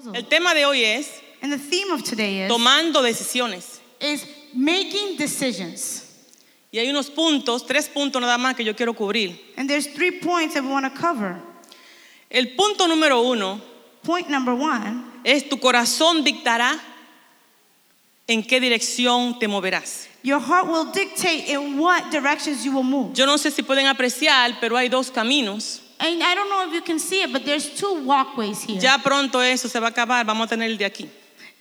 puzzle. El tema de hoy es And the theme of today is, tomando decisiones. is making decisions. Y hay unos puntos, tres puntos nada más que yo quiero cubrir. And there's three points that we want to cover. El punto número uno Point number one es tu corazón dictará en qué dirección te moverás. your heart will dictate in what directions you will move. Yo no sé si pueden apreciar, pero hay dos caminos. And I don't know if you can see it, but there's two walkways here. Ya pronto eso se va a acabar, vamos a tener el de aquí.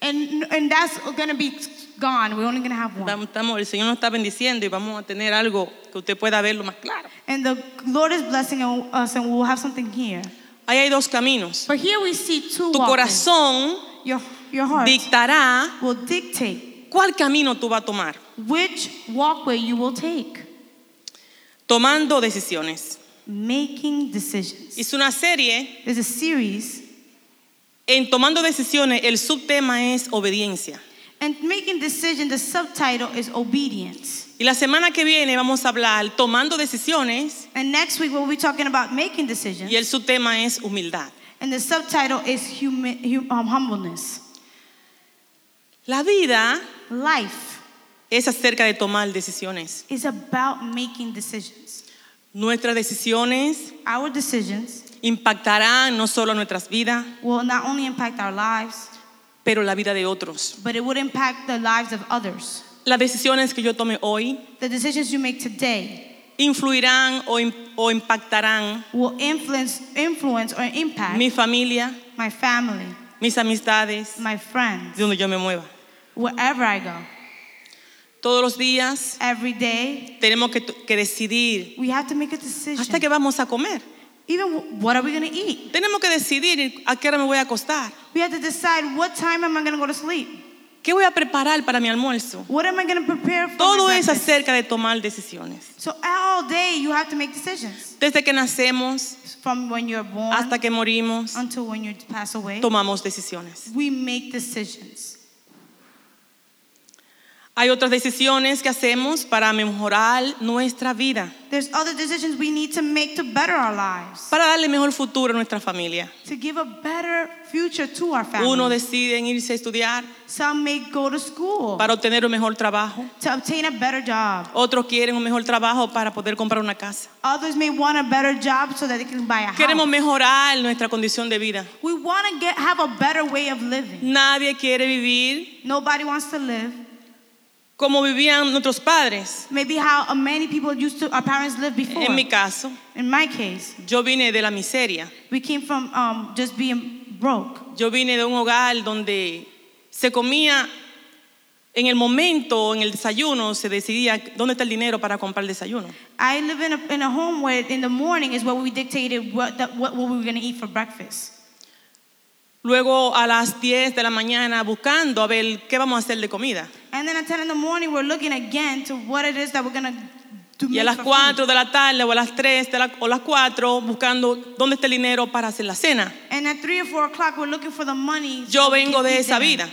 And, and that's going to be gone. We're only going to have one. Vamos- estamos- el Señor nos está bendiciendo y vamos a tener algo que usted pueda verlo más claro. And the Lord is blessing us, and we'll have something here. Ahí hay dos caminos. But here we see two Tu walkways. corazón Your, your heart dictará will dictate cuál camino tú vas a tomar, which walkway you will take. tomando decisiones. Making decisions. Hice una serie There's a series, en tomando decisiones, el subtema es obediencia. and making decision, the subtitle is obedience. Y la semana que viene vamos a hablar tomando decisiones And next week we'll be talking about making decisions, y el subtema es humildad. and the subtitle is humi- hum- um, humbleness. La vida Life es acerca de tomar decisiones. is about making decisions. Nuestras decisiones Our decisions impactarán no solo nuestras vidas, will not only impact our lives, pero la vida de otros. but it would impact the lives of others. Las decisiones que yo tome hoy The decisions you make today influirán o, im- o impactarán will influence, influence or impact mi familia, my family, mis amistades, my friends, de donde yo me mueva. wherever I go. Todos los días Every day, tenemos que, que decidir we have to make a decision. hasta que vamos a comer. Even wh- what are we going to eat? Tenemos que decidir a qué hora me voy a acostar. We have to decide what time am I going to go to sleep? ¿Qué voy a preparar para mi almuerzo? What am I going to prepare for Todo es acerca de tomar decisiones. So all day you have to make decisions. Desde que nacemos From when you're born hasta que morimos, until when you pass away, tomamos decisiones. we make decisions. Hay otras decisiones que hacemos para mejorar nuestra vida, There's other decisions we need to make to better our lives, para darle mejor futuro a nuestra familia. to give a better future to our family. Uno decide en irse a estudiar Some may go to school para obtener un mejor trabajo. to obtain a better job. Otros quieren un mejor trabajo para poder comprar una casa. Others may want a better job so that they can buy a Queremos house. mejorar nuestra condición de vida. We want to get have a better way of living. Nadie quiere vivir Nobody wants to live. Como vivían nuestros padres. Maybe how many people used to, our parents lived before. En mi caso, In my case, yo vine de la miseria. we came from um, just being broke. Yo vine de un hogar donde se comía en el momento, en el desayuno, se decidía dónde está el dinero para comprar el desayuno. I live in a, in a home where in the morning is where we dictated what, what we were going to eat for breakfast. Luego a las 10 de la mañana buscando a ver qué vamos a hacer de comida. And then at 10 in the morning, we're looking again to what it is that we're going to do. Y a las for 4 de la tarde o a las 3 de la, o las 4 buscando dónde está el dinero para hacer la cena. And at 3 or 4 o'clock, we're looking for the money. Yo vengo de esa dinner. vida.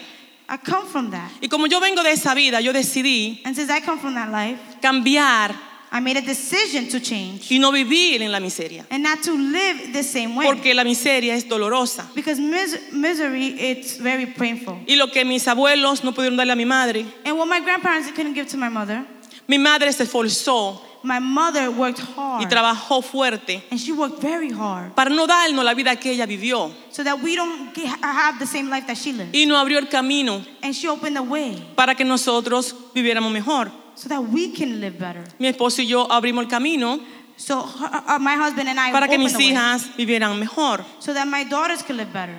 I come from that. Y como yo vengo de esa vida, yo decidí And since I come from that life, cambiar I made a decision to change y no vivir en la miseria. and not to live the same way. Porque la miseria es dolorosa. Because mis- misery, it's very painful. Y lo que mis abuelos no pudieron darle a mi madre, And what my grandparents couldn't give to my mother, mi madre se esforzó my mother worked y hard. trabajó fuerte And she worked very hard para no darnos la vida que ella vivió. so that we don't get, have the same life that she lived. Y nos abrió el camino And she opened the way para que nosotros viviéramos mejor. So that we can live better. Mi esposo y yo abrimos el camino So her, uh, my husband and I para que mis the way hijas vivieran mejor. so that my daughters could live better.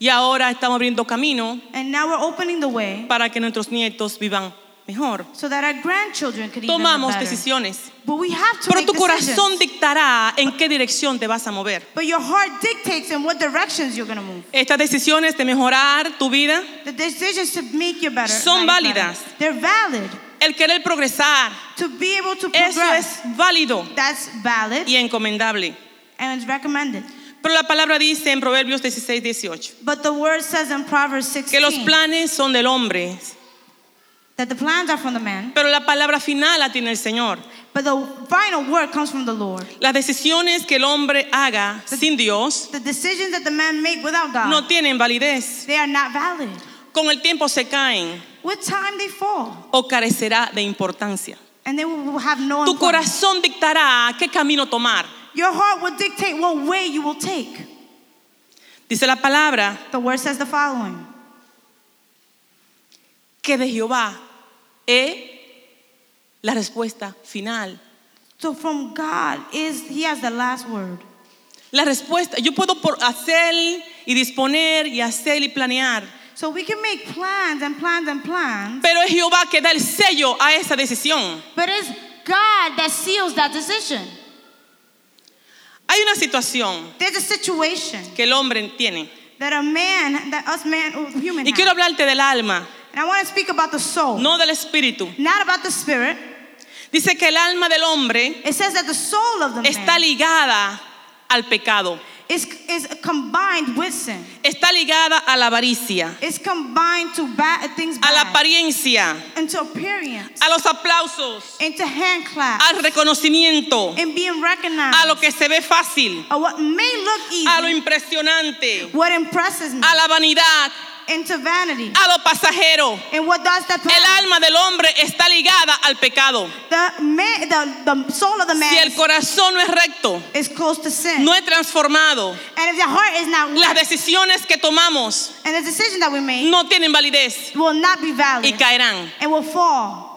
Y ahora estamos abriendo camino And now we're opening the way para que nuestros nietos vivan mejor. so that our grandchildren could Tomamos decisiones, But we have to pero tu corazón decisions. dictará en qué dirección te vas a mover. But your heart dictates in what directions you're going to move. Estas decisiones de mejorar tu vida, The decisions to make you better. Son better, válidas. They're valid. El querer progresar, To be able to eso progress, es válido that's valid y encomendable. and it's recommended. Pero la palabra dice en Proverbios 16, 18, But the word says in Proverbs que los 16 planes son del hombre, that the plans are from the man, pero la palabra final la tiene el Señor. But the final word comes from the Lord. Las decisiones que el hombre haga sin Dios The decisions that the man make without God, no tienen validez. they are not valid. Con el tiempo se caen With time, they fall, o carecerá de importancia. and they will have no Tu corazón dictará qué camino tomar. Your heart will dictate what way you will take. Dice la palabra The word says the following que de Jehová es la respuesta final. So from God is He has the last word. La respuesta, yo puedo hacer y disponer y hacer y planear, So we can make plans and plans and plans, pero es Jehová que da el sello a esa decisión. but it's God that seals that decision. Hay una situación There's a situation que el hombre tiene. that a man, that us man, human, Y quiero hablarte del alma, and I want to speak about the soul, no del espíritu. not about the spirit. Dice que el alma del hombre It says that the soul of the está ligada al pecado, is, is combined with sin. está ligada a la avaricia, It's combined to bad things a la bad, apariencia, into appearance, a los aplausos, into hand claps, al reconocimiento, and being recognized. a lo que se ve fácil, or what may look easy, a lo impresionante, what impresses me, a la vanidad, into vanity, a lo pasajero. and what does that El alma del hombre está ligada al pecado. the, man, the, the soul of the man Si el corazón no es recto, is close to sin. no es transformado, and if the heart is not las decisiones que tomamos and the decision that we make no tienen validez will not be y valid caerán. and will fall.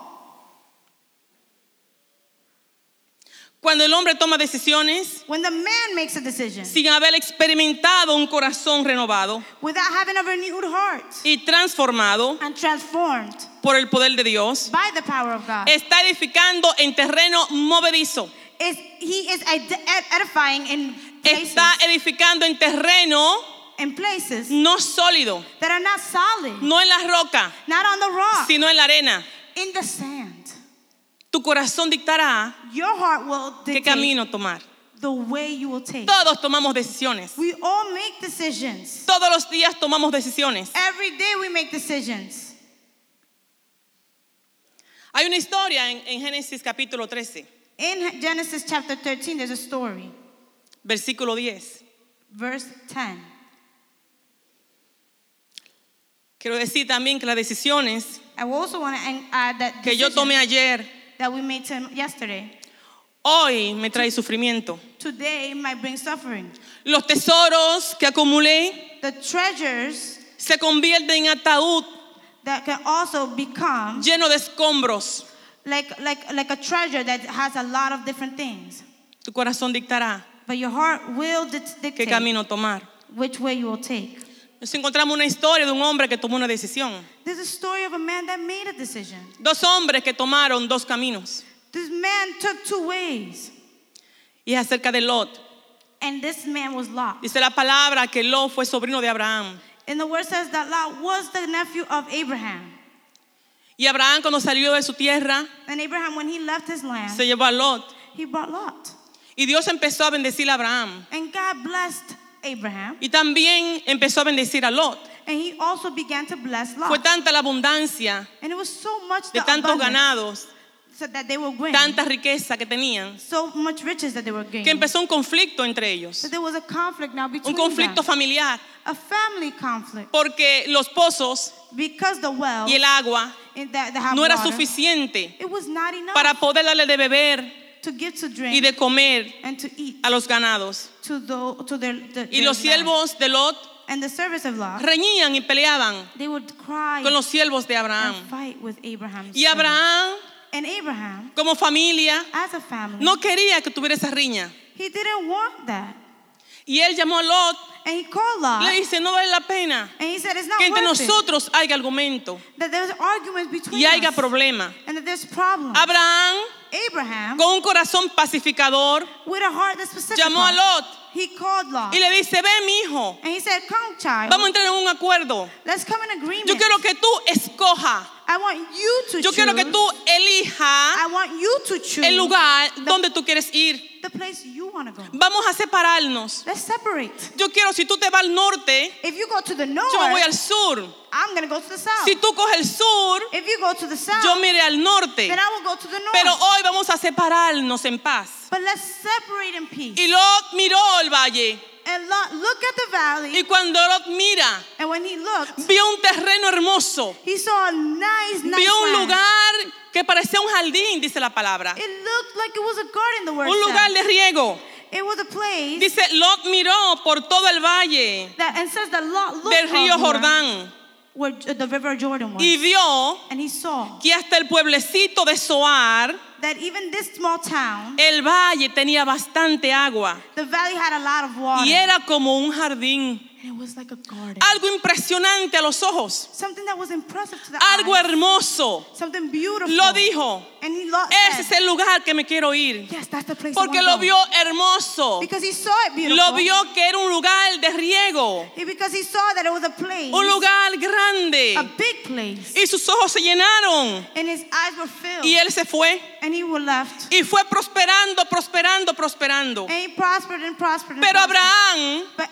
Cuando el hombre toma decisiones When the man makes a decision sin haber experimentado un corazón renovado without having a renewed heart y transformado and transformed por el poder de Dios, by the power of God, está edificando en terreno movedizo. is he is ed- ed- edifying in places, Está edificando en terreno in places no sólido, that are not solid, no en la roca, not on the rock, sino en la arena. in the sand. Tu corazón dictará Your heart will qué camino tomar. the way you will take. Todos tomamos decisiones. We all make decisions. Todos los días tomamos decisiones. Every day we make decisions. Hay una historia en, en Génesis capítulo 13, In Genesis chapter 13, there's a story, versículo 10. verse 10. Quiero decir también que las decisiones I also want to add that que yo tomé ayer, that we made yesterday, hoy me trae sufrimiento. today might bring suffering. Los tesoros que acumulé The treasures se convierten en ataúd that can also become lleno de escombros. like, like, like a treasure that has a lot of different things. Tu corazón dictará But your heart will dic- qué dictate camino tomar. which way you will take. Nos encontramos una historia de un hombre que tomó una decisión. There's a story of a man that made a decision. Dos hombres que tomaron dos caminos. This man took two ways, Y es acerca de Lot. and this man was Lot. Dice la palabra que Lot fue sobrino de Abraham. And the word says that Lot was the nephew of Abraham. Y Abraham cuando salió de su tierra, And Abraham, when he left his land, se llevó a Lot. he brought Lot. Y Dios empezó a bendecir a Abraham. And God blessed Abraham, Y también empezó a bendecir a Lot. and he also began to bless Fue Lot. tanta la abundancia And it was so much de the tantos ganados, so that they were winning, tanta riqueza que tenían, so much riches that they were que empezó un conflicto entre ellos. So there was a conflict now Un between conflicto them, familiar. a family conflict, Porque los pozos because the well y el agua have no era water, suficiente it was not enough para poder darle de beber to give to y drink de comer and to eat a los ganados. to the to their, the, Y los siervos de Lot and the service of Lot. reñían y peleaban They would cry con los siervos de Abraham. and fight with Abraham's Y. Abraham, and Abraham, como familia, as a family, no quería que tuviera esa riña. he didn't want that. Y él llamó a Lot, And he called Lot, le dice, no vale la pena and he said, "It's not que entre it. nosotros haya argumento That there's arguments between y haya us, problema. and that there's problems." Abraham, Abraham, con un corazón pacificador, with a heart that's llamó a Lot. He called Lot, y le dice, ve mi hijo, and he said, "Come, child, vamos a entrar en un acuerdo. let's come in agreement. Yo quiero que tú escoja I want you to Yo choose. quiero que tú elijas I want you to choose el lugar the, donde tú quieres ir. the place you want to go. Vamos a separarnos. Let's separate. Yo quiero, si tú te vas al norte, If you go to the north, yo me voy al sur. I'm to go to the south. Si tú coges el sur, if you go to the south, yo miré al norte. then I will go to the north. Pero hoy vamos a separarnos en paz. but let's separate in peace. Y Lot miró el valle. And Lot, look at the valley. Y cuando Lot mira, and when he looked, vio un terreno hermoso. he saw a nice, nice Vio un land. lugar que parecía un jardín, dice la palabra. It looked like it was a garden, the word Un lugar said. de riego. It was a place Dice, Lot miró por todo el valle that, and says that Lot looked del río over Jordán where the river Jordan was. y vio and he saw que hasta el pueblecito de Soar, that even this small town, el valle tenía bastante agua the valley had a lot of water. y era como un jardín. And it was like a garden. Algo impresionante a los ojos, Something that was impressive to the algo eyes. hermoso. Something beautiful. Lo dijo, And he lo- ese es el lugar que me quiero ir. yes, that's the place I Porque lo vio hermoso. Because he saw it beautiful. Lo vio que era un lugar de riego, place, un lugar a grande. big place. Y sus ojos se llenaron. And his eyes were filled. Y él se fue. And he was left. Y fue prosperando, prosperando, prosperando. And he prospered and prospered. And Pero. Abraham But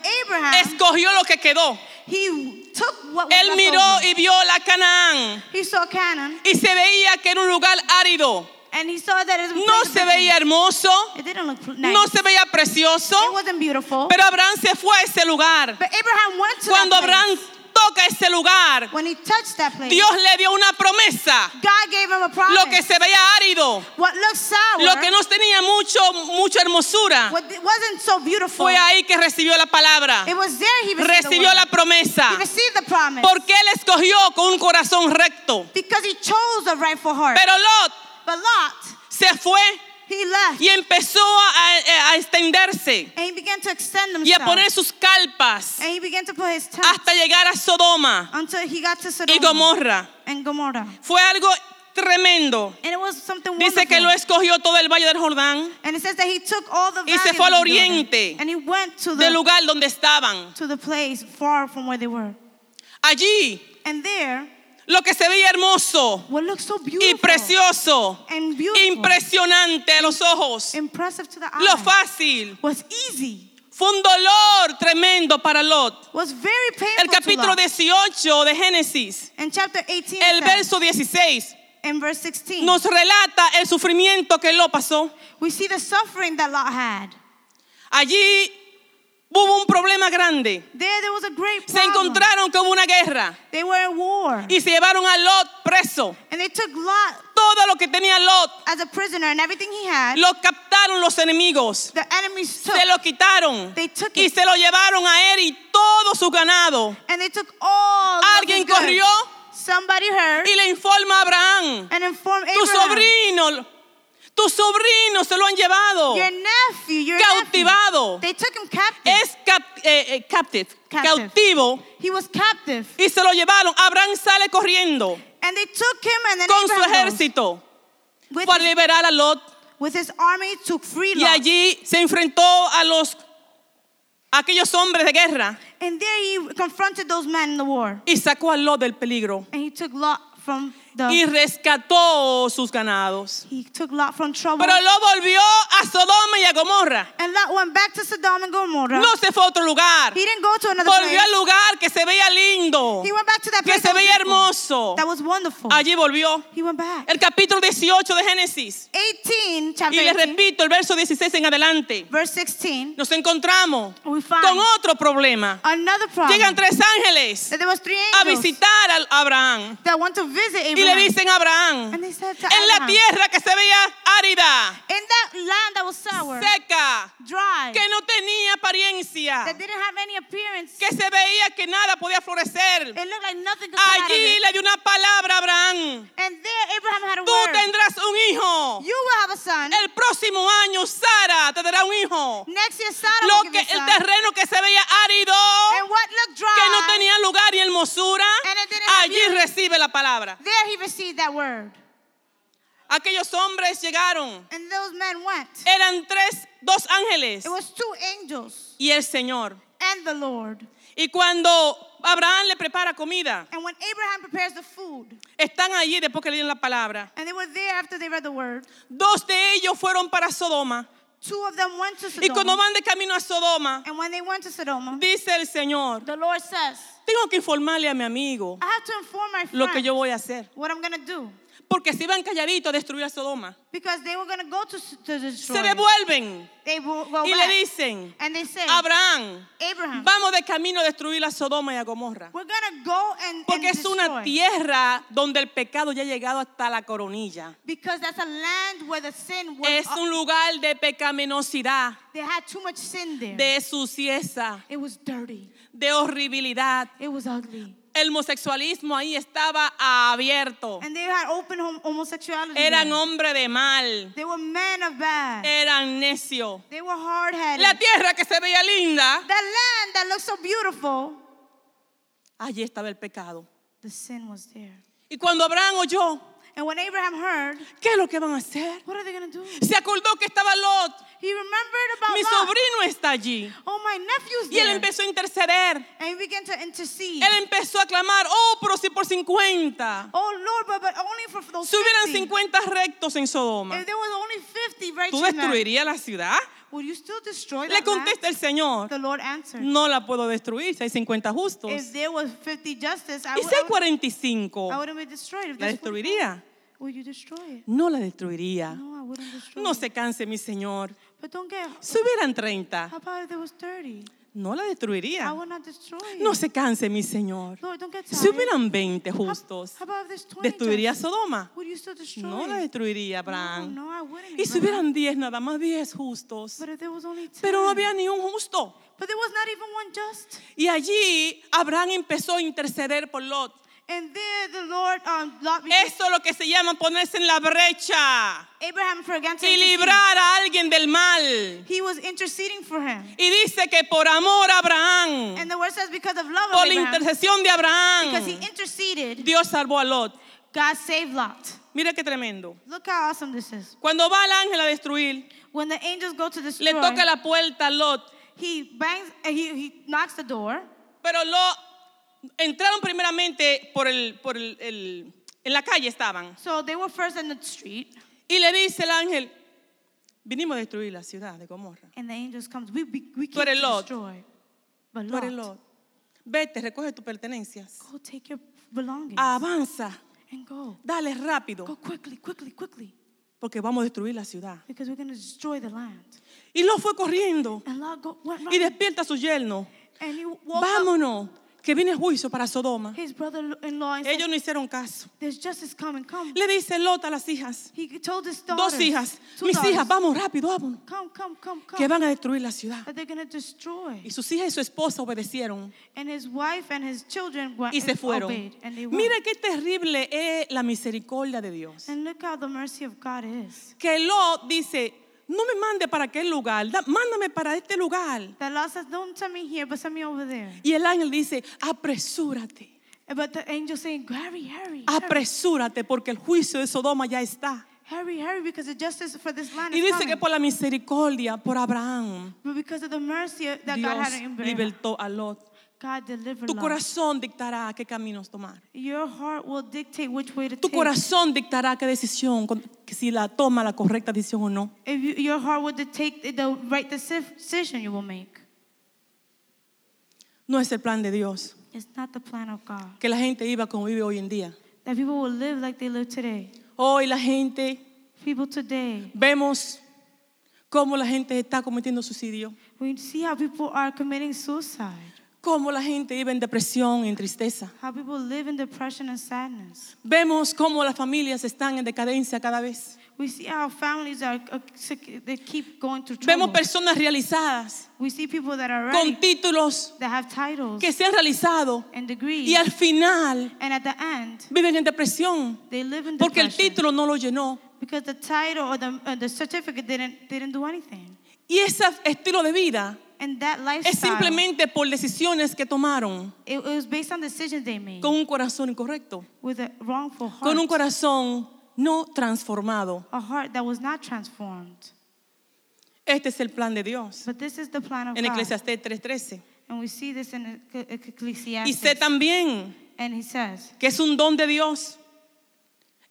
Abraham, lo que quedó. he took what was Él miró y vio la Canaán. He saw Canaan. Y se veía que era un lugar árido. And he saw that it was No se veía hermoso. It didn't look nice. No se veía precioso. It wasn't beautiful. Pero Abraham se fue a ese lugar. but Abraham went to Cuando place. Toca ese lugar, When he touched that place, Dios le dio una promesa. God gave him a promise. Lo que se veía árido, what looked sour, lo que no tenía mucho, mucha hermosura, so beautiful, fue ahí que recibió la palabra. it was there he received the Recibió la promesa. Porque él escogió con un corazón recto. because he chose the rightful heart. Pero Lot but Lot, se fue he left. y empezó a, a extenderse began to extend y a poner sus calpas and he began to put his tent hasta llegar a Sodoma until he got to y Gomorra. and Gomorrah. Fue algo tremendo. And it was something Dice wonderful. que lo escogió todo el valle del Jordán, and it says that he took all the Y se fue al oriente and he went to the del lugar donde estaban. to the place far from where they were. Allí, And there, lo que se veía hermoso what looked so y precioso, and beautiful, impresionante a los ojos, to the eye, lo fácil, was easy, fue un dolor tremendo para Lot. was very painful El capítulo to Lot. 18 de Génesis, In chapter 18, el verso 16, in verse 16, nos relata el sufrimiento que Lot pasó. we see the suffering that Lot had. Allí hubo un problema grande. There, there was a great Se encontraron hubo una guerra They were at war, y se llevaron a Lot preso. and they took Lot Todo lo que tenía Lot as a prisoner, and everything he had, lo captaron los enemigos. the enemies took, Se lo quitaron They took y it. se lo llevaron a él y todo su ganado. and they took all. Alguien corrió Somebody heard y le informa a Abraham, and informed tu Abraham. sobrino, tu sobrino se lo han llevado. Your nephew, your Cautivado. nephew. They took him captive. Es cap- eh, eh, captive, Captive. cautivo he was captive. y se lo llevaron. Abraham sale corriendo And they took him and then con su Abraham ejército with, para his, liberar a Lot with his army to free y Lot. allí se enfrentó a los a aquellos hombres de guerra And there he confronted those men in the war. y sacó a Lot del peligro And he took Lot from y rescató sus ganados. he took Lot from trouble. Pero Lot volvió a Sodoma y a Gomorra. and Lot went back to Sodom and Gomorrah. No se fue a otro lugar. he didn't go to another Volvió place. al lugar que se veía lindo, he went back to that que place se that was veía hermoso. That was wonderful. Allí volvió. he went back. El capítulo 18 de Génesis. 18, chapter Y les 18, repito, el verso 16 en adelante. verse 16, Nos encontramos con otro problema. another problem. Llegan tres ángeles a visitar a Abraham. that went to visit Y le dicen a Abraham, en la tierra que se veía árida, in that land that was sour, seca, dry, que no tenía apariencia, that didn't have any appearance, que se veía que nada podía florecer. it looked like nothing could Allí le dio una palabra a Abraham. And there Abraham had a Tú word. Tendrás un hijo. You will have a son. El próximo año Sara te dará un hijo. Next year Sarah Lo will que give you el son. terreno que se veía árido, And what looked dry, que no tenía lugar y hermosura, And it didn't have allí beauty. recibe la palabra. there he received that word. Aquellos hombres llegaron. And those men went. Eran tres, dos ángeles It was two angels y el Señor. and the Lord. Y cuando Abraham le prepara comida, And when Abraham prepares the food, están allí después que leyeron la palabra. and they were there after they read the word, Dos de ellos fueron para Sodoma. two of them went to Y cuando van de camino a Sodoma, And when they went to Sodom, dice el Señor, the Lord says, tengo que informarle a mi amigo I have to inform my lo que friend yo voy a hacer. what I'm going to do. Porque si van calladitos a destruir a Sodoma, Because they were going to go to, to destroy. se devuelven They will go y back. le dicen, and they say, Abraham, Abraham, vamos de camino a destruir a Sodoma y a Gomorra. we're going to go and, Porque and es una tierra donde el pecado ya ha llegado hasta la coronilla. Because that's a land where the sin was. Es un lugar de pecaminosidad, they had too much sin there. de sucieza, it was dirty. de horribilidad. It was ugly. El homosexualismo ahí estaba abierto. And they had open hom- homosexuality. Eran there. hombres de mal, They were men of bad. eran necios. they were hard headed. La tierra que se veía linda, that land that looked so beautiful, allí estaba el pecado. the sin was there. Y cuando Abraham oyó, And when Abraham heard, ¿qué es lo que van a hacer? what are they going to do? Se acordó que estaba Lot. He remembered about Mi sobrino está allí. Oh, my nephew's Y él there. empezó a interceder. and he began to intercede. Él empezó a clamar, oh, pero si por 50. oh, Lord, but, but only for those Si hubieran 50. 50 rectos en Sodoma, If there was only 50 righteous ¿tú destruirías la ciudad? would you still destroy Le contesta el Señor, The Lord answered, no la puedo destruir si hay 50 justos. if there was 50 justice, I, Y would, si hay would, 45, I. If ¿la there's 45, destruiría? Would you destroy it? No la destruiría. No, I wouldn't destroy No it. se canse, mi Señor. Si hubieran 30, how about if there was 30? no la destruiría. No se canse, mi Señor. Si hubieran 20 How- justos, How, about if there's 20 ¿destruiría? Sodoma? No la destruiría, Abraham. Y si hubieran 10, nada más 10 justos. But if there was only 10. Pero no había ni un justo. Y allí Abraham empezó a interceder por Lot. And there the Lord, um, Eso es lo que se llama ponerse en la brecha Abraham y librar a alguien del mal. He was interceding for him. Y dice que por amor a Abraham, And the word says because of love of por la Abraham, intercesión de because he Abraham, interceded, Dios salvó a Lot. God saved Lot. Mira qué tremendo. Look how awesome this is. Cuando va el ángel a destruir, When the angels go to le destroy, toca la puerta a Lot. he bangs, uh, he, he knocks the door. Pero Lot entraron primeramente por el, por el, el- en la calle estaban. So they were first in the street, Y le dice el ángel, vinimos a destruir la ciudad de Gomorra. and the angels comes. We, we, we Tú eres to Lot. destroy. But Tú eres Lot, Lot. Vete, recoge tus pertenencias. go take your belongings Avanza, and go. dale rápido, Go quickly, quickly, quickly, porque vamos a destruir la ciudad. because we're going to destroy the land. Y Lot fue corriendo And Lot go, went y running, despierta a su yerno. and he woke up Vámonos, que viene juicio para Sodoma. his brother-in-law and said, Ellos no hicieron caso. "There's justice coming. Come." Le dice Lot a las hijas, He told his dos hijas, two mis daughters, hijas, vamos rápido, vámonos, Come, come, come, come. que van a destruir la ciudad. That they're going to destroy. Y sus hijas y su esposa obedecieron And his wife and his children went y se fueron. obeyed, and they. Mire qué terrible es la misericordia de Dios. And look how the mercy of God is. Que Lot dice, no me mande para aquel lugar, da- mándame para este lugar. That Lot says, "Don't send me here, but send me over there." Y el ángel dice, apresúrate, But the angel saying, "Hurry, hurry, hurry, apresúrate, porque el juicio de Sodoma ya está. hurry, hurry, because the justice for this land Y is dice coming." que por la misericordia, por Abraham, But because of the mercy that God Dios had in Abraham, libertó a Lot. God delivered Tu corazón dictará qué caminos tomar. Your heart will dictate which way to Tu take. corazón dictará qué decisión, si la toma la correcta decisión o no. If you, your heart will dictate the right deci- decision you will make. No es el plan de Dios. It's not the plan of God. Que la gente viva como vive hoy en día. That people will live like they live today. Hoy la gente, People today, vemos cómo la gente está cometiendo suicidio. we see how people are committing suicide. Cómo la gente vive en depresión y en tristeza. How people live in depression and sadness. Vemos cómo las familias están en decadencia cada vez. We see how families are, sick, they keep going through Vemos trouble. personas realizadas We see people that are con títulos that have titles que se han realizado and degrees, y al final and at the end, viven en depresión they live in porque el título no lo llenó. because the title or the, uh, the certificate didn't, didn't do anything. Y ese estilo de vida And that es simplemente por decisiones que tomaron it, it was based on decisions they made con un corazón incorrecto, with a wrongful heart, con un corazón no transformado. a heart that was not transformed. Este es el plan de Dios. But this is the plan of En God. Eclesiastés 3:13. And we see this in Ecc- Y sé Ecclesiastes. también And he says, que es un don de Dios.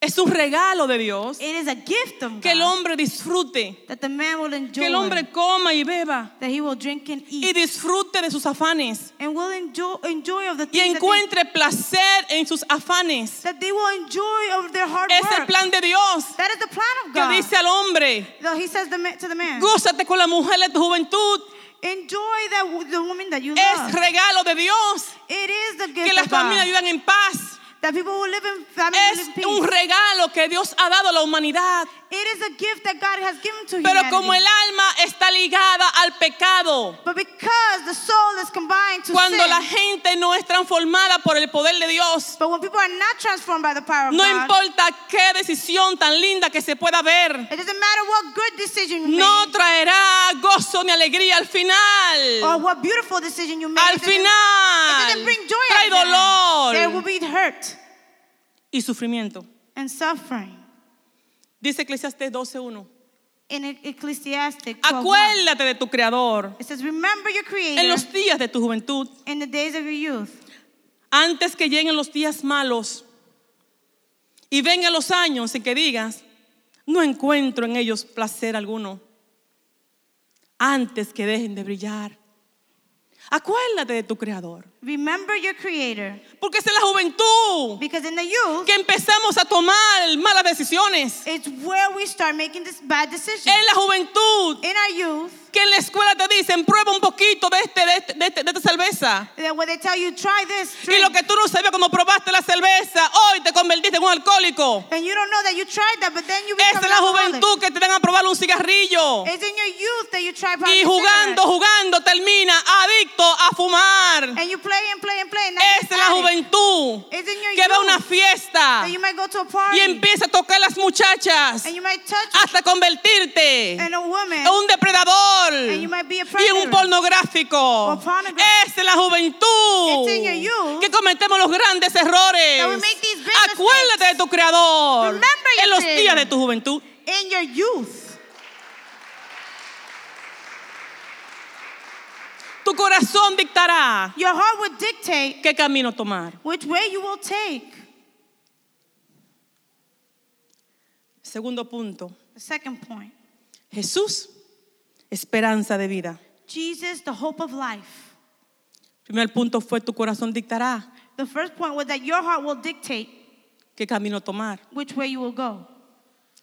Es un regalo de Dios it is a gift of que el God hombre disfrute, that the man will enjoy, que el hombre coma y beba that he will drink and y eat, disfrute de sus afanes and will enjoy, enjoy of the y that they, encuentre placer en sus afanes. that they will enjoy of their hard Es el work. plan de Dios That is the plan of que God. dice al hombre, he says the to the man, gózate con la mujer de tu juventud. enjoy that, the woman that you Es love. regalo de Dios It is the que gift las of God. familias vivan en paz. That people will live in family Es live un regalo que Dios ha dado a la humanidad. It is a gift that God has given to Pero humanity. como el alma está ligada al pecado, But because the soul is combined to cuando sin, la gente no es transformada por el poder de Dios, but when people are not transformed by the power of no God, importa qué decisión tan linda que se pueda ver, it doesn't matter what good decision you no made traerá gozo ni alegría al or final. what beautiful decision you made. Al it doesn't- it final doesn't bring joy trae. There will dolor be hurt y sufrimiento. and suffering. Dice Eclesiastes 12:1. In E- Ecclesiastic 12:1, Acuérdate de tu creador it says, "Remember your Creator en los días de tu juventud, in the days of your youth, antes que lleguen los días malos y vengan los años en que digas, no encuentro en ellos placer alguno, antes que dejen de brillar. Acuérdate de tu creador, remember your Creator, porque es en la juventud because in the youth, que empezamos a tomar malas decisiones. it's where we start making this bad decisions. En la juventud In our youth, que en la escuela te dicen, prueba un poquito de, este, de, este- de este- de esta cerveza. you this, Y lo que tú no sabías cuando probaste la cerveza, hoy te convertiste en un alcohólico. you Es la juventud que te dan a probar un cigarrillo. It's in your youth that you try Y jugando, jugando, termina adicto a fumar. and you play and play and play. And now Es la juventud que va a una fiesta that you might go to a party y empieza a tocar las muchachas and you might touch hasta convertirte a en un depredador y en un pornográfico. Es en la juventud que cometemos los grandes errores. Acuérdate de tu creador en los días de tu juventud. in your youth. Tu corazón dictará Your heart would dictate qué camino tomar. which way you will take. Segundo punto. The second point Jesús, esperanza de vida. Jesus, the hope of life. Primer punto fue tu corazón dictará The first point was that your heart will dictate qué camino tomar. which way you will go.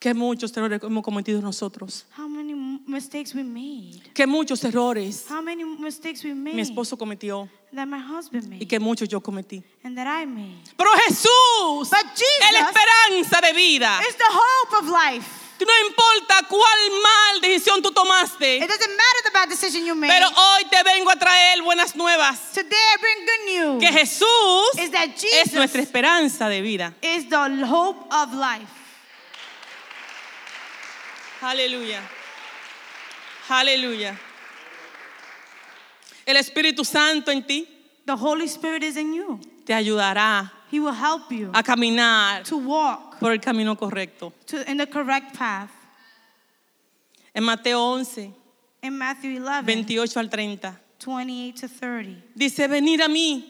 Que muchos errores hemos cometido nosotros. How many m- mistakes we made. Que muchos errores How many mistakes we made mi esposo cometió that my husband y made que muchos yo cometí. and that I made. Pero Jesús But es la esperanza de vida. is the hope of life. Que no importa cuál mal decisión tú It tomaste, doesn't matter the bad decision you made. pero hoy te vengo a traer buenas nuevas. Today I bring good Que news. Jesús Is that es nuestra Jesus esperanza de vida. is the hope of life. Aleluya. Aleluya. El Espíritu Santo en ti The Holy Spirit is in you. te ayudará He will help you a caminar to walk por el camino correcto. to, in the correct path. En Mateo 11, In Matthew 11, 28 al 30, 28 to 30, dice, venir a mí,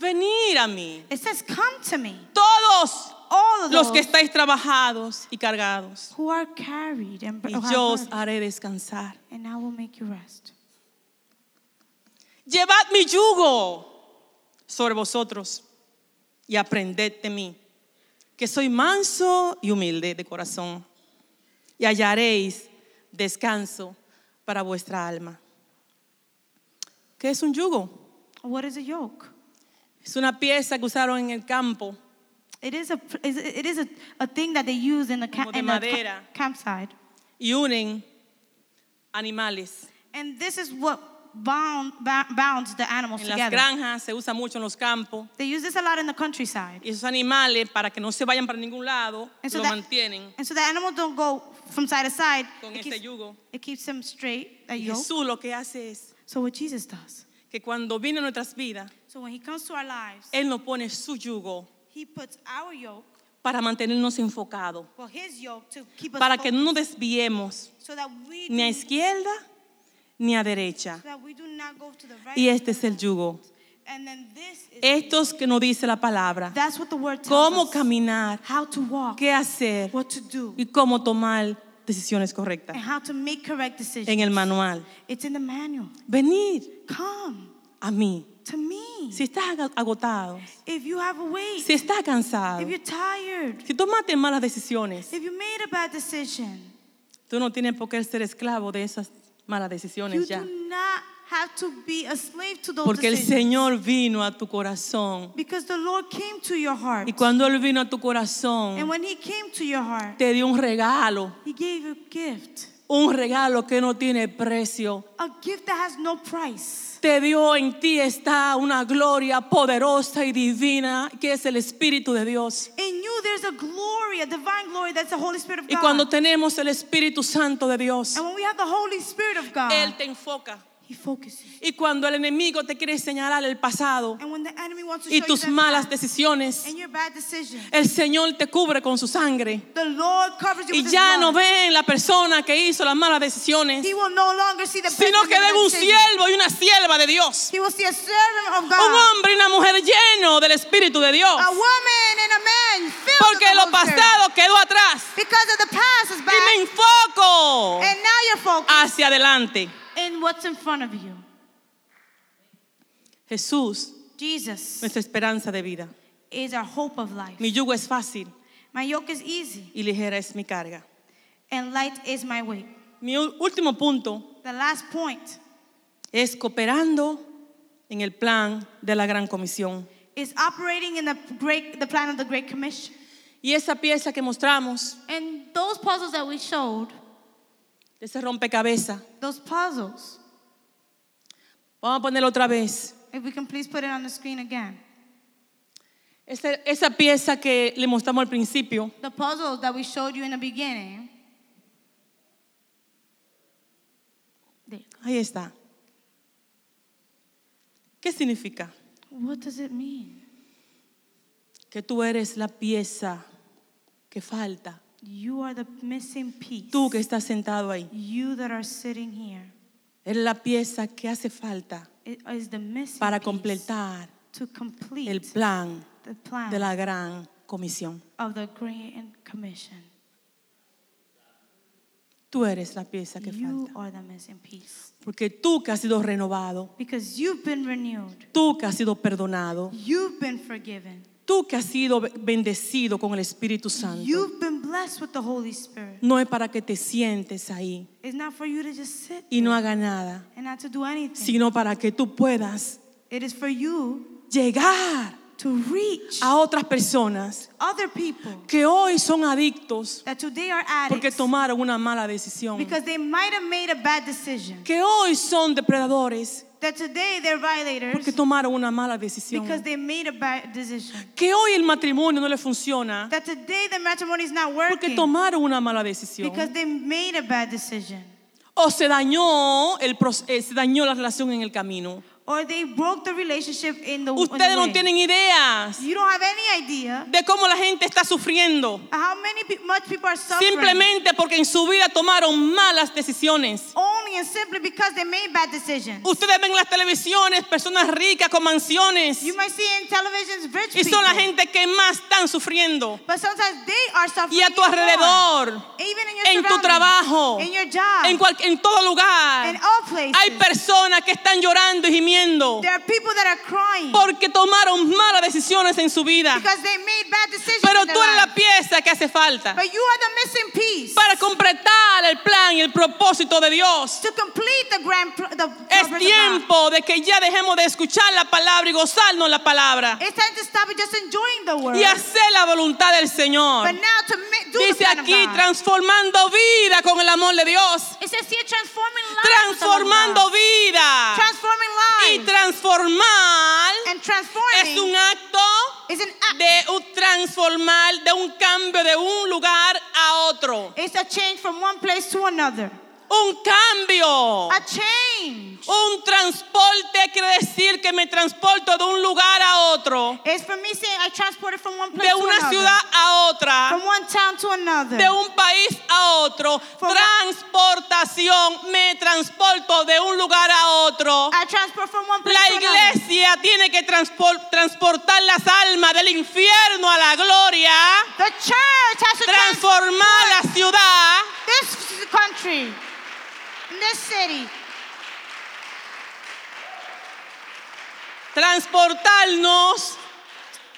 venir a mí, it says, Come to me, todos all of los que estáis trabajados y cargados, who are carried and, y yo os haré descansar. and I will make you rest. Llevad mi yugo sobre vosotros y aprended de mí, que soy manso y humilde de corazón, y hallaréis descanso para vuestra alma. ¿Qué es un yugo? What is a yoke? Es una pieza que usaron en el campo It is a it is a, a thing that they use in the, Como ca- in madera. campsite, y unen animales. and this is what bound bounds the animals En las together. granjas se usa mucho en los campos. They use this a lot in the countryside, Y esos animales, para que no se vayan para ningún lado, And so lo that- mantienen and so the animals don't go from side to side. con It este keeps, yugo. it keeps them straight. A Y yoke. Jesús lo que hace es So what Jesus does. que cuando viene a nuestras vidas, So when He comes to our lives, Él nos pone su yugo He puts our yoke, para mantenernos enfocados, well, His yoke, to keep us para que focused, no nos desviemos so that we ni a do- izquierda ni a derecha. Y este es el yugo. Estos que nos dice la palabra. Cómo caminar, how to walk, qué hacer y cómo tomar decisiones correctas en el manual. It's in the manual. Venir a mí. to me. Si estás agotado, if you have a weight, si estás cansado, if you're tired, si tomaste malas decisiones, if you made a bad decision, tú no tienes por qué ser esclavo de esas malas you decisiones ya. do not have to be a slave to those Porque el. Señor vino a tu corazón. because the Lord came to your heart. Y cuando Él vino a tu and corazón, when He came to your heart, te dio un regalo. He gave you a gift. Un regalo que no tiene precio. A gift that has no price. Te dio en ti está una gloria poderosa y divina que es el Espíritu de Dios. In you, there's a glory, a divine glory that's the Holy Spirit of Y God. cuando tenemos el Espíritu Santo de Dios, and when we have the Holy Spirit of God, Él te enfoca. Y cuando el enemigo te quiere señalar el pasado y tus malas decisiones, el Señor te cubre con su sangre. Y ya no ven la persona que hizo las malas decisiones, He will no longer see the sino que ven un siervo y una sierva de Dios. He will see a servant of Un God, hombre y una mujer lleno del Espíritu de Dios. Porque lo pasado quedó atrás. Y me enfoco hacia adelante. In what's in front of you. Jesús, Jesus nuestra esperanza de vida. is our hope of life. Mi yugo es fácil My yoke is easy, y ligera es mi carga. and light is my weight. Mi último punto The last point es cooperando en el plan de la gran comisión. is operating in the great, the plan of the Great Commission. Y esa pieza que mostramos, And those puzzles that we showed, ese rompecabezas, those puzzles, vamos a ponerlo otra vez. if we can please put it on the screen again. Esa, esa pieza que le mostramos al principio, The puzzles that we showed you in the beginning. Ahí está. ¿Qué significa? What does it mean? Que tú eres la pieza que falta. You are the missing piece. Tú que estás sentado ahí. You that are sitting here Eres la pieza que hace falta it is the missing para piece completar to complete el plan the plan de la gran comisión. of the Great Commission. Tú eres la pieza que You falta. are the missing piece. Porque tú que has sido renovado, Because you've been renewed. tú que has sido perdonado, You've been forgiven. Tú que has sido bendecido con el Espíritu Santo. You've been blessed with the Holy Spirit. No es para que te sientes ahí It's not for you to just sit y no haga nada, and not to do anything. sino para que tú puedas It is for you llegar to reach a otras personas other people que hoy son adictos that today are porque addicts tomaron una mala decisión, because they might have made a bad decision. que hoy son depredadores That today they're violators porque tomaron una mala decisión, because they made a bad decision. que hoy el matrimonio no le funciona That today the matrimony is not porque working tomaron una mala decisión. because they made a bad decision. O se dañó, el, eh, se dañó la relación en el camino. Or they broke the relationship in the, in the Ustedes no way. tienen ideas You don't have any idea de cómo la gente está sufriendo. how many much people are suffering Simplemente porque en su vida tomaron malas decisiones. And simply because they made bad decisions. Ustedes ven en las televisiones personas ricas con mansiones You might see in television rich y son la people, gente que más están sufriendo. but sometimes they are suffering Y a tu alrededor, even in your en tu trabajo, in your job, en, cual- en todo in lugar, all places. hay personas que están llorando y gimiendo there are people that are crying porque tomaron malas decisiones en su vida. because they made bad decisions Pero in tú eres la pieza que hace falta But you are the missing piece para completar el plan y el propósito de Dios. To complete the grand the Es tiempo de que ya dejemos de escuchar la palabra y gozarnos la palabra It's time to stop just enjoying the word. y hacer la voluntad del Señor. But now to ma- do Dice the aquí transformando vida con el amor de Dios, It says here transforming lives. transformando vida Transforming y lives. transformar and es transforming un acto is an act. de un transformar, de un cambio de un lugar a otro. It's a change from one place to another. Un cambio. a change. Un transporte quiere decir que me transporto de un lugar a otro, It's for me saying I transported from one place de to una another, ciudad a otra, from one town to another. de un país a otro. From- Transportación, me transporto de un lugar a otro. I transport from one place La to iglesia tiene que transpor- transportar las almas del infierno a la gloria, The church has to transformar la ciudad this country, this city, transportarnos.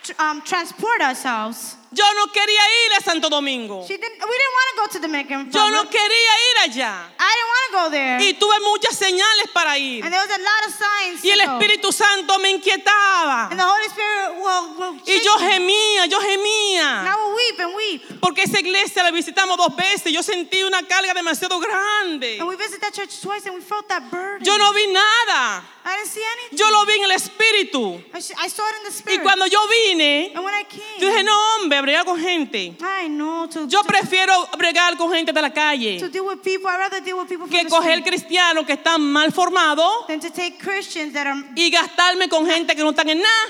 tr- um, transport ourselves. Yo no quería ir a Santo Domingo. She didn't. We didn't want to go to Dominican Yo no Republic. quería ir allá. I didn't want to go there. Y tuve muchas señales para ir. and there was a lot of signs. Y el. Espíritu Santo me inquietaba. And the Holy Spirit will, will Y yo gemía, yo And I gemía. will weep and weep. Porque esa iglesia la visitamos dos veces. Yo sentí una carga demasiado grande. And we visited that church twice and we felt that burden. Yo no vi nada. I didn't see anything. Yo lo vi en el Espíritu. I, saw it in the Y spirit. cuando yo vine, and when I came, yo dije, no, hombre, bregar con gente. I know to, Yo to, prefiero bregar con gente de la to calle deal with people. I'd rather deal with people from que coger cristianos que están mal formados than to take Christians that are y gastarme con gente que no están en nada.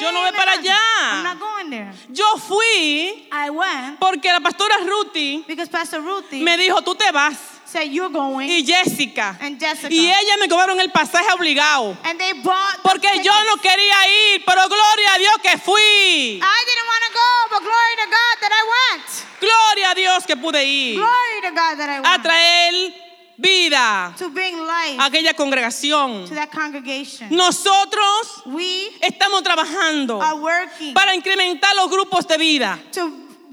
Yo no voy para "Man, allá." I'm not going there. Yo fui I went porque la pastora Ruthie Pastor Ruthie me dijo, tú te vas. Said, You're going. Y Jessica. and Jessica. Y ella me cobraron el pasaje obligado. and they bought Porque yo tickets. no quería ir, pero gloria a Dios que fui. I didn't want to go, but glory to God that I went. Gloria a Dios que pude ir Glory to God that I a went. traer vida to bring life a aquella congregación. to that congregation. Nosotros We estamos trabajando are working para incrementar los grupos de vida. to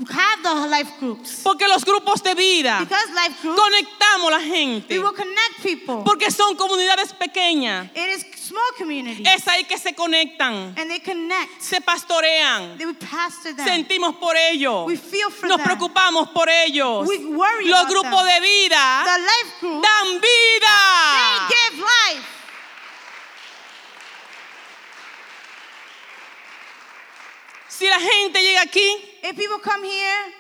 have the life groups. Porque los grupos de vida Because life groups, conectamos la we gente. will connect people. Porque son comunidades pequeñas. It is small communities. Es ahí que se conectan, and they connect. se pastorean. They would pastor them. Sentimos por ellos. We feel for Nos them. preocupamos por ellos. We worry Los about grupos them. de vida The life group, dan they vida. give life. Si la gente llega aquí If people come here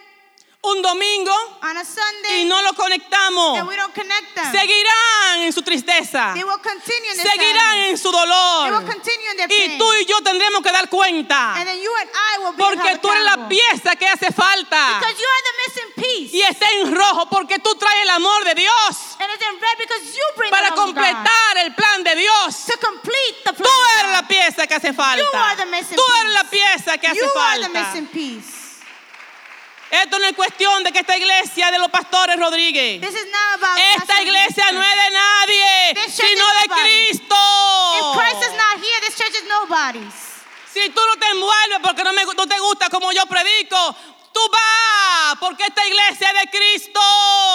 un domingo on a y Sunday no lo conectamos, and we don't connect them, seguirán en su tristeza, they will continue in their seguirán sadness. en su They will dolor. continue in their Y tú y yo tendremos que dar cuenta. and then you and I will be Porque tú eres la pieza que hace falta. Because you are the missing piece. Y está en rojo porque tú traes el amor de Dios And it's in red because you bring para the God completar el plan de Dios. to complete the plan. Tú eres la pieza que hace falta. You are the missing Tú eres la pieza que hace You are the falta. missing piece. Esto no es cuestión de que esta iglesia es de los pastores Rodríguez. This is not about Esta iglesia no es de nadie, sino de. Cristo. If Christ is not here, this church is nobody's. Si tú no te envuelves porque no, me, no te gusta como yo predico, tú vas porque esta iglesia es de Cristo.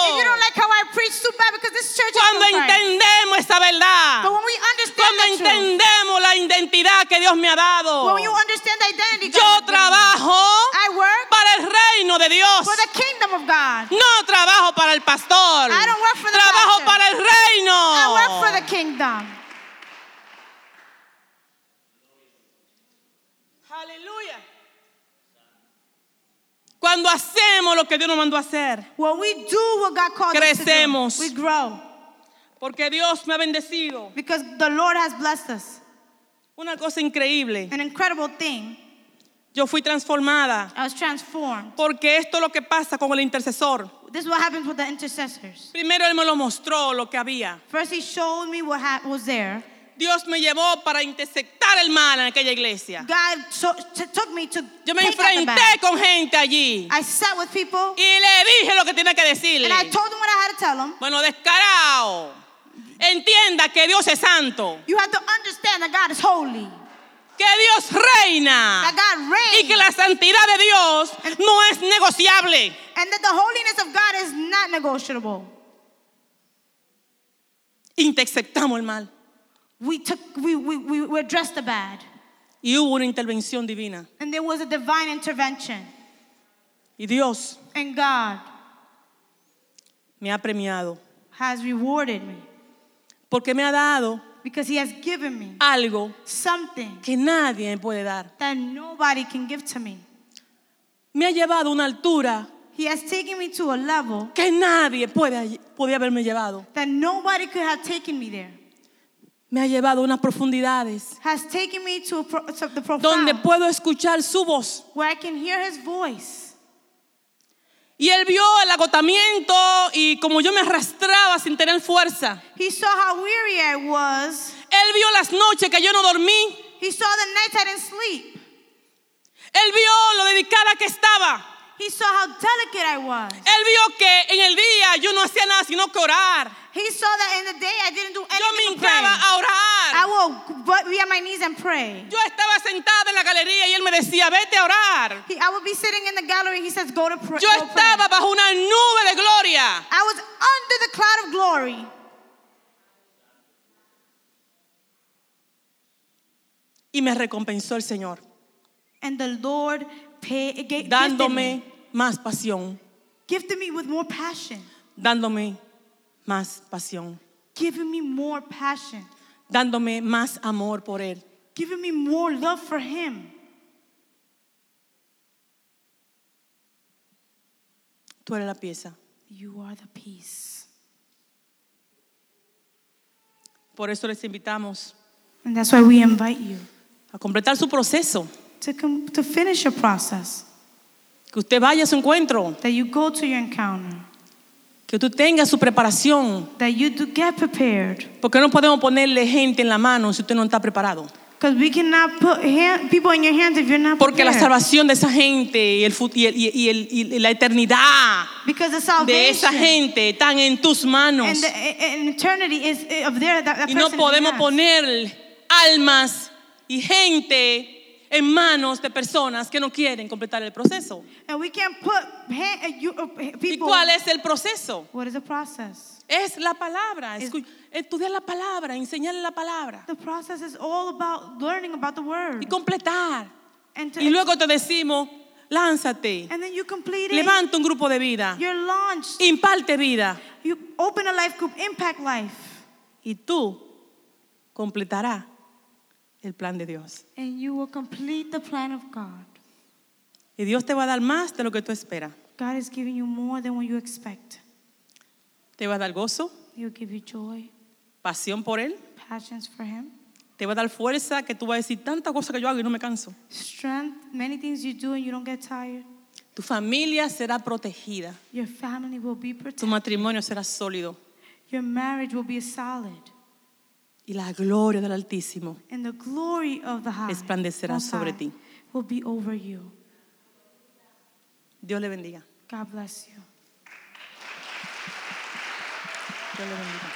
If you don't like how I preach, too bad because this church Cuando is entendemos esa verdad, But when we understand cuando truth, entendemos la identidad que Dios me ha dado, when you understand the identity God yo trabajo I work para el reino de Dios. for the kingdom of God. No trabajo para el pastor. I don't work for the Trabajo pastor. para el reino. I work for the kingdom. Aleluya. Cuando hacemos lo que Dios nos mandó a hacer, When we do what God called us to Crecemos. do, we grow porque Dios me ha bendecido. because the Lord has blessed us. Una cosa increíble. An incredible thing. Yo fui transformada I was transformed. porque esto es lo que pasa con el intercesor. This is what happens with the intercessors. Primero Él me lo mostró lo que había. First, He showed me what ha- was there. Dios me llevó para intersectar el mal en aquella iglesia. God so, took me to Yo me enfrenté con gente allí I sat with people y le dije lo que tenía que decirle. and I told them what I had to tell them. Bueno, descarado. Entienda que Dios es santo, You have to understand that God is holy, que Dios reina that God y reigns, que la santidad de Dios no es negociable. and that the holiness of God is not negotiable. Intersectamos el mal We took, we, we, we, we addressed the bad, y hubo una intervención divina. and there was a divine intervention, Y Dios and God me ha premiado has rewarded me porque me ha dado because He has given me algo something que nadie me puede dar. that nobody can give to me. Me ha llevado a una altura He has taken me to a level que nadie puede, puede haberme llevado. that nobody could have taken me there. Me ha llevado a unas profundidades Has taken me to, a pro- to the donde profound, puedo escuchar su voz. where I can hear his voice. Y él vio el agotamiento y como yo me arrastraba sin tener fuerza. He saw how weary I was. Él vio las noches que yo no dormí. He saw the nights I didn't sleep. Él vio lo dedicada que estaba. He saw how delicate I was. Él vio que en el día yo no hacía nada sino que orar. He saw that in the day I didn't do Yo me anything but pray. hincaba a I orar. will but be on my knees and pray. Yo estaba sentada en la galería y él me decía, vete a orar. He, I would be sitting in the gallery. He says, "Go to pray." Yo go pray. estaba bajo una nube de gloria. I was under the cloud of glory, Y me recompensó el Señor, and the Lord pay, ga- gifted, me, dándome más pasión, gifted me with more passion, dándome más pasión, giving me more passion, dándome más amor por Él. giving me more love for Him. Tú eres la pieza. You are the peace, Por eso les invitamos and that's why we invite you a completar su proceso. to to finish your process. Que usted vaya a su encuentro, That you go to your encounter. que tú tengas su preparación. That you do get prepared. Porque no podemos ponerle gente en la mano si usted no está preparado. Because we cannot put hand, people in your hands if you're not Porque la salvación de esa gente y, el, y, el- y el- y la eternidad Because the de salvation esa gente están en tus manos. and the and eternity is of there. That, that Y no podemos poner almas y gente en manos de personas que no quieren completar el proceso. And we can't put hand, uh, you, uh, ¿Y people. cuál es el proceso? What is the process? Es la palabra, estudiar la palabra, enseñarle la palabra The process is all about learning about the word. y completar. And, to, Y luego te decimos, lánzate, and then you complete it. levanta un grupo de vida, You're launched. imparte vida You open a life group, impact life, y tú completarás el plan de Dios. and you will complete the plan of God. Y Dios te va a dar más de lo que tú esperas. God is giving you more than what you expect. Te va a dar gozo, He'll give you joy, pasión por Él, passions for Him, te va a dar fuerza que tú vas a decir tanta cosa que yo hago y no me canso. strength, many things you do and you don't get tired. Tu familia será protegida, Your family will be tu protected. matrimonio será sólido Your marriage will be solid. Y la gloria del Altísimo And the glory of the high Resplandecerá sobre ti. will be over you. Dios le bendiga. God bless you. Dios le bendiga.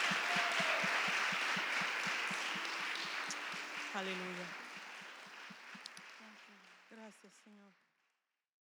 Aleluya.